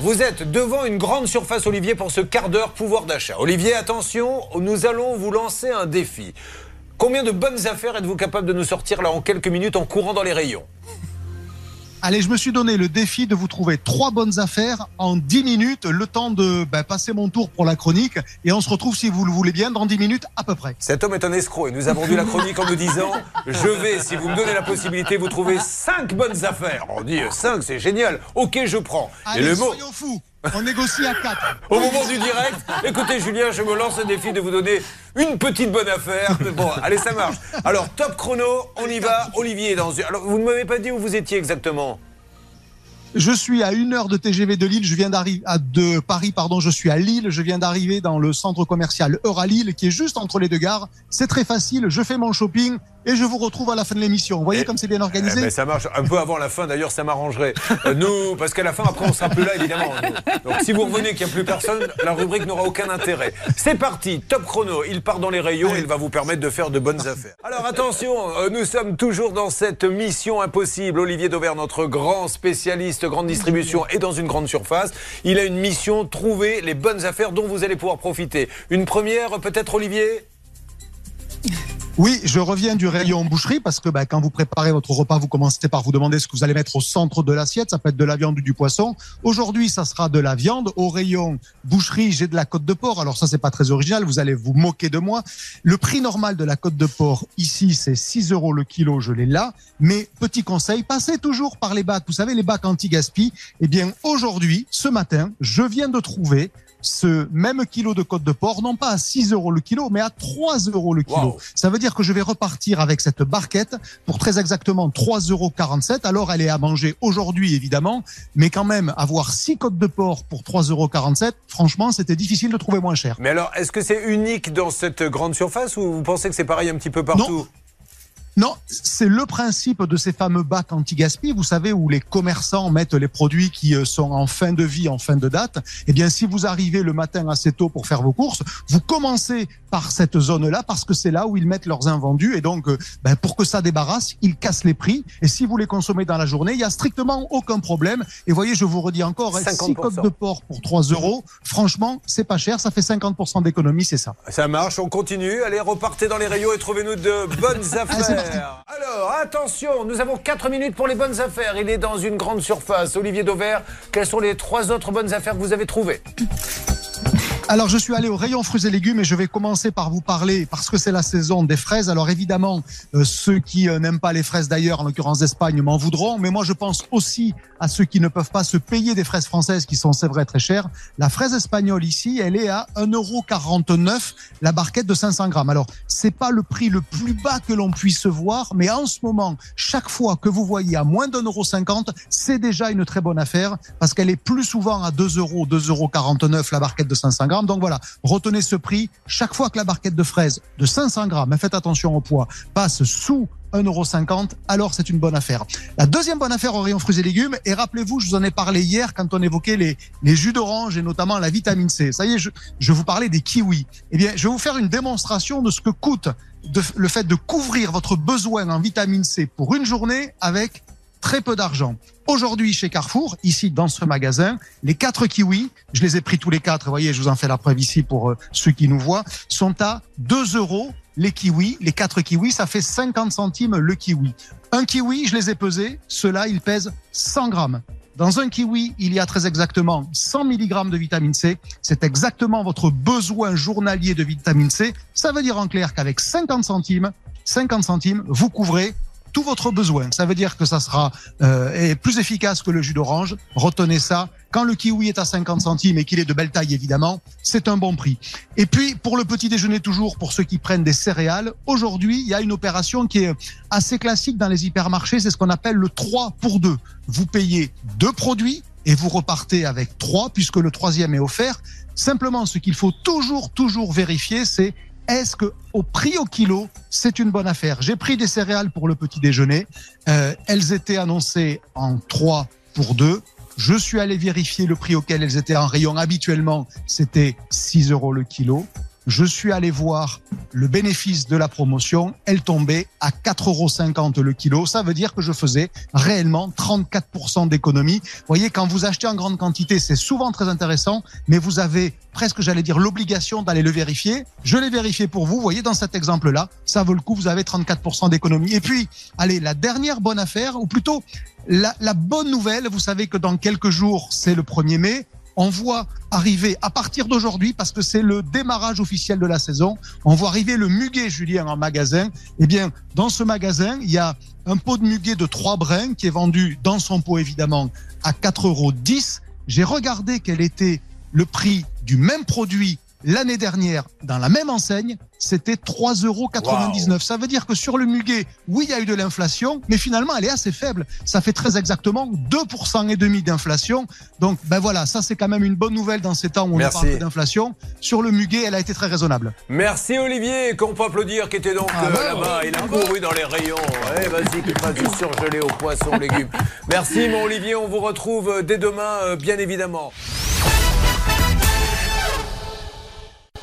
Vous êtes devant une grande surface, Olivier, pour ce quart d'heure pouvoir d'achat. Olivier, attention, nous allons vous lancer un défi. Combien de bonnes affaires êtes-vous capable de nous sortir là en quelques minutes en courant dans les rayons? Allez, je me suis donné le défi de vous trouver trois bonnes affaires en 10 minutes, le temps de ben, passer mon tour pour la chronique. Et on se retrouve, si vous le voulez bien, dans 10 minutes à peu près. Cet homme est un escroc et nous avons vu la chronique en nous disant Je vais, si vous me donnez la possibilité, vous trouver cinq bonnes affaires. On dit 5, c'est génial. Ok, je prends. Allez, et le mot. fous. On négocie à 4. Au moment du direct, écoutez Julien, je me lance le défi de vous donner une petite bonne affaire. Bon, allez, ça marche. Alors, top chrono, on y va. Olivier est dans... Alors, vous ne m'avez pas dit où vous étiez exactement je suis à une heure de TGV de Lille. Je viens d'arriver à de Paris, pardon. Je suis à Lille. Je viens d'arriver dans le centre commercial Euralille, qui est juste entre les deux gares. C'est très facile. Je fais mon shopping et je vous retrouve à la fin de l'émission. Vous voyez comme c'est bien organisé eh Ça marche un peu avant la fin. D'ailleurs, ça m'arrangerait. Euh, nous, parce qu'à la fin, après, on sera plus là, évidemment. Donc, si vous revenez qu'il n'y a plus personne, la rubrique n'aura aucun intérêt. C'est parti. Top chrono. Il part dans les rayons. Il va vous permettre de faire de bonnes affaires. Alors attention, euh, nous sommes toujours dans cette mission impossible. Olivier Dauvert, notre grand spécialiste grande distribution et dans une grande surface. Il a une mission, trouver les bonnes affaires dont vous allez pouvoir profiter. Une première, peut-être Olivier? Oui, je reviens du rayon boucherie parce que bah, quand vous préparez votre repas, vous commencez par vous demander ce que vous allez mettre au centre de l'assiette. Ça peut être de la viande ou du poisson. Aujourd'hui, ça sera de la viande. Au rayon boucherie, j'ai de la côte de porc. Alors ça, c'est pas très original. Vous allez vous moquer de moi. Le prix normal de la côte de porc ici, c'est 6 euros le kilo. Je l'ai là. Mais petit conseil, passez toujours par les bacs. Vous savez, les bacs anti-gaspi. Eh bien, aujourd'hui, ce matin, je viens de trouver ce même kilo de côte de porc, non pas à 6 euros le kilo, mais à 3 euros le kilo. Ça veut dire que je vais repartir avec cette barquette pour très exactement 3,47 euros. Alors elle est à manger aujourd'hui, évidemment, mais quand même, avoir 6 côtes de porc pour 3,47 euros, franchement, c'était difficile de trouver moins cher. Mais alors, est-ce que c'est unique dans cette grande surface ou vous pensez que c'est pareil un petit peu partout? Non, c'est le principe de ces fameux bacs anti-gaspi, vous savez, où les commerçants mettent les produits qui euh, sont en fin de vie, en fin de date. Eh bien, si vous arrivez le matin assez tôt pour faire vos courses, vous commencez par cette zone-là parce que c'est là où ils mettent leurs invendus. Et donc, euh, ben, pour que ça débarrasse, ils cassent les prix. Et si vous les consommez dans la journée, il y a strictement aucun problème. Et voyez, je vous redis encore, 6 côtes de porc pour 3 euros. Franchement, c'est pas cher. Ça fait 50% d'économie, c'est ça. Ça marche. On continue. Allez, repartez dans les rayons et trouvez-nous de bonnes affaires. Alors, attention, nous avons 4 minutes pour les bonnes affaires. Il est dans une grande surface. Olivier Dauvert, quelles sont les trois autres bonnes affaires que vous avez trouvées? Alors, je suis allé au rayon fruits et légumes et je vais commencer par vous parler, parce que c'est la saison des fraises. Alors, évidemment, euh, ceux qui euh, n'aiment pas les fraises d'ailleurs, en l'occurrence d'Espagne, m'en voudront. Mais moi, je pense aussi à ceux qui ne peuvent pas se payer des fraises françaises qui sont, c'est vrai, très chères. La fraise espagnole ici, elle est à 1,49€ la barquette de 500 grammes. Alors, c'est pas le prix le plus bas que l'on puisse voir, mais en ce moment, chaque fois que vous voyez à moins d'un euro cinquante, c'est déjà une très bonne affaire parce qu'elle est plus souvent à 2 euros, 2,49 euros la barquette de 500 grammes. Donc voilà, retenez ce prix. Chaque fois que la barquette de fraises de 500 grammes, faites attention au poids, passe sous 1,50€, alors c'est une bonne affaire. La deuxième bonne affaire au rayon fruits et légumes, et rappelez-vous, je vous en ai parlé hier quand on évoquait les, les jus d'orange et notamment la vitamine C. Ça y est, je, je vous parlais des kiwis. Eh bien, je vais vous faire une démonstration de ce que coûte le fait de couvrir votre besoin en vitamine C pour une journée avec très peu d'argent. Aujourd'hui, chez Carrefour, ici dans ce magasin, les quatre kiwis, je les ai pris tous les quatre, vous voyez, je vous en fais la preuve ici pour euh, ceux qui nous voient, sont à 2 euros les kiwis. Les quatre kiwis, ça fait 50 centimes le kiwi. Un kiwi, je les ai pesés, ceux-là, ils pèsent 100 grammes. Dans un kiwi, il y a très exactement 100 mg de vitamine C. C'est exactement votre besoin journalier de vitamine C. Ça veut dire en clair qu'avec 50 centimes, 50 centimes, vous couvrez tout votre besoin. Ça veut dire que ça sera euh, plus efficace que le jus d'orange. Retenez ça. Quand le kiwi est à 50 centimes et qu'il est de belle taille, évidemment, c'est un bon prix. Et puis, pour le petit déjeuner toujours, pour ceux qui prennent des céréales, aujourd'hui, il y a une opération qui est assez classique dans les hypermarchés. C'est ce qu'on appelle le 3 pour 2. Vous payez deux produits et vous repartez avec trois puisque le troisième est offert. Simplement, ce qu'il faut toujours, toujours vérifier, c'est est-ce que au prix au kilo, c'est une bonne affaire? J'ai pris des céréales pour le petit déjeuner. Euh, elles étaient annoncées en 3 pour 2. Je suis allé vérifier le prix auquel elles étaient en rayon. Habituellement, c'était 6 euros le kilo. Je suis allé voir le bénéfice de la promotion. Elle tombait à 4,50 euros le kilo. Ça veut dire que je faisais réellement 34% d'économie. Vous voyez, quand vous achetez en grande quantité, c'est souvent très intéressant, mais vous avez presque, j'allais dire, l'obligation d'aller le vérifier. Je l'ai vérifié pour vous. Vous voyez, dans cet exemple-là, ça vaut le coup. Vous avez 34% d'économie. Et puis, allez, la dernière bonne affaire, ou plutôt la, la bonne nouvelle, vous savez que dans quelques jours, c'est le 1er mai on voit arriver à partir d'aujourd'hui, parce que c'est le démarrage officiel de la saison, on voit arriver le muguet, Julien, en magasin. Eh bien, dans ce magasin, il y a un pot de muguet de 3 brins qui est vendu dans son pot, évidemment, à 4,10 euros. J'ai regardé quel était le prix du même produit l'année dernière dans la même enseigne c'était 3,99 euros. Ça veut dire que sur le muguet, oui, il y a eu de l'inflation, mais finalement, elle est assez faible. Ça fait très exactement 2% et demi d'inflation. Donc, ben voilà, ça c'est quand même une bonne nouvelle dans ces temps où on parle d'inflation. Sur le muguet, elle a été très raisonnable. Merci Olivier, qu'on peut applaudir, qui était donc ah, euh, là-bas. Il a couru dans les rayons. Eh, vas-y, qu'il fasse du surgelé aux poissons, légumes. Merci mon Olivier, on vous retrouve dès demain, euh, bien évidemment.